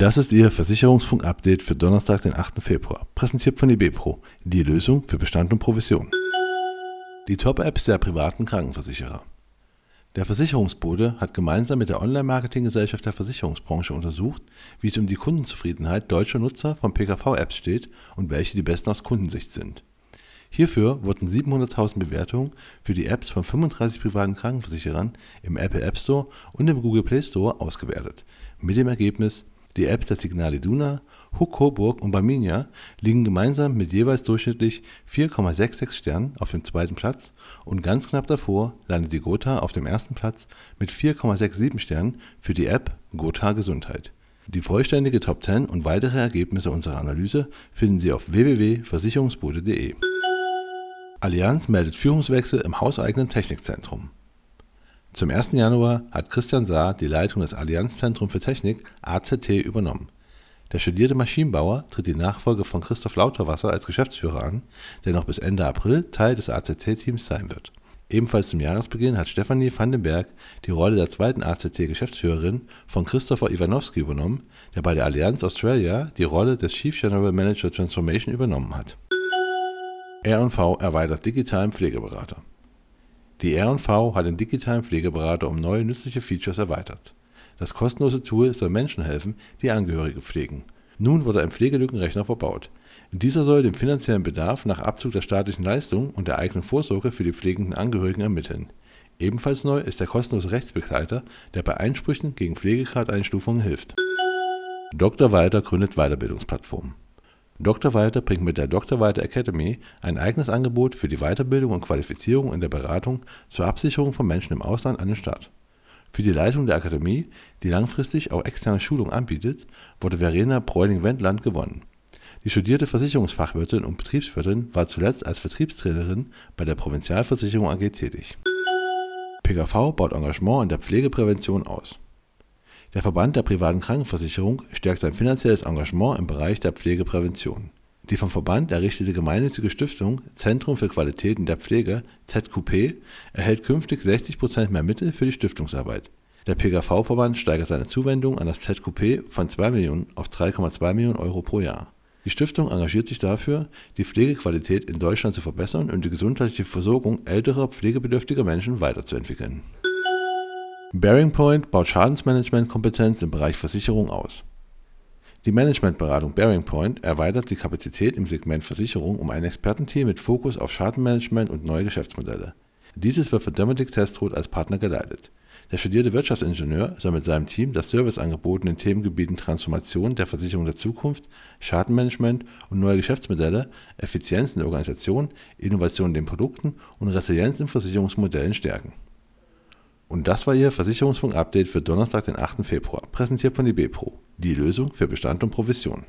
Das ist Ihr Versicherungsfunk-Update für Donnerstag, den 8. Februar, präsentiert von eBepro, die Lösung für Bestand und Provision. Die Top-Apps der privaten Krankenversicherer. Der Versicherungsbode hat gemeinsam mit der Online-Marketing-Gesellschaft der Versicherungsbranche untersucht, wie es um die Kundenzufriedenheit deutscher Nutzer von PKV-Apps steht und welche die besten aus Kundensicht sind. Hierfür wurden 700.000 Bewertungen für die Apps von 35 privaten Krankenversicherern im Apple App Store und im Google Play Store ausgewertet, mit dem Ergebnis die Apps der Signal Iduna, Huck Coburg und Barminia liegen gemeinsam mit jeweils durchschnittlich 4,66 Sternen auf dem zweiten Platz und ganz knapp davor landet die Gotha auf dem ersten Platz mit 4,67 Sternen für die App Gotha Gesundheit. Die vollständige Top 10 und weitere Ergebnisse unserer Analyse finden Sie auf www.versicherungsbude.de. Allianz meldet Führungswechsel im hauseigenen Technikzentrum. Zum 1. Januar hat Christian Saar die Leitung des Allianzzentrum für Technik AZT übernommen. Der studierte Maschinenbauer tritt die Nachfolge von Christoph Lauterwasser als Geschäftsführer an, der noch bis Ende April Teil des AZT-Teams sein wird. Ebenfalls zum Jahresbeginn hat Stefanie Vandenberg die Rolle der zweiten AZT-Geschäftsführerin von Christopher Iwanowski übernommen, der bei der Allianz Australia die Rolle des Chief General Manager Transformation übernommen hat. R&V erweitert digitalen Pflegeberater. Die R&V hat den digitalen Pflegeberater um neue nützliche Features erweitert. Das kostenlose Tool soll Menschen helfen, die Angehörige pflegen. Nun wurde ein Pflegelückenrechner verbaut. Dieser soll den finanziellen Bedarf nach Abzug der staatlichen Leistung und der eigenen Vorsorge für die pflegenden Angehörigen ermitteln. Ebenfalls neu ist der kostenlose Rechtsbegleiter, der bei Einsprüchen gegen Pflegegradeinstufungen hilft. Dr. Walter gründet Weiterbildungsplattform. Dr. Walter bringt mit der Dr. Walter Academy ein eigenes Angebot für die Weiterbildung und Qualifizierung in der Beratung zur Absicherung von Menschen im Ausland an den Start. Für die Leitung der Akademie, die langfristig auch externe Schulungen anbietet, wurde Verena Bräuning-Wendland gewonnen. Die studierte Versicherungsfachwirtin und Betriebswirtin war zuletzt als Vertriebstrainerin bei der Provinzialversicherung AG tätig. PKV baut Engagement in der Pflegeprävention aus. Der Verband der privaten Krankenversicherung stärkt sein finanzielles Engagement im Bereich der Pflegeprävention. Die vom Verband errichtete gemeinnützige Stiftung Zentrum für Qualität in der Pflege (ZQP) erhält künftig 60 Prozent mehr Mittel für die Stiftungsarbeit. Der PKV-Verband steigert seine Zuwendung an das ZQP von 2 Millionen auf 3,2 Millionen Euro pro Jahr. Die Stiftung engagiert sich dafür, die Pflegequalität in Deutschland zu verbessern und die gesundheitliche Versorgung älterer pflegebedürftiger Menschen weiterzuentwickeln Bearing Point baut Schadensmanagement-Kompetenz im Bereich Versicherung aus. Die Managementberatung Bearing Point erweitert die Kapazität im Segment Versicherung um ein Expertenteam mit Fokus auf Schadenmanagement und neue Geschäftsmodelle. Dieses wird von Dominic Testroth als Partner geleitet. Der studierte Wirtschaftsingenieur soll mit seinem Team das Serviceangebot in den Themengebieten Transformation der Versicherung der Zukunft, Schadenmanagement und neue Geschäftsmodelle, Effizienz in der Organisation, Innovation in den Produkten und Resilienz in Versicherungsmodellen stärken und das war Ihr Versicherungsfunk-Update für Donnerstag, den 8. Februar, präsentiert von eBepro, die Lösung für Bestand und Provision.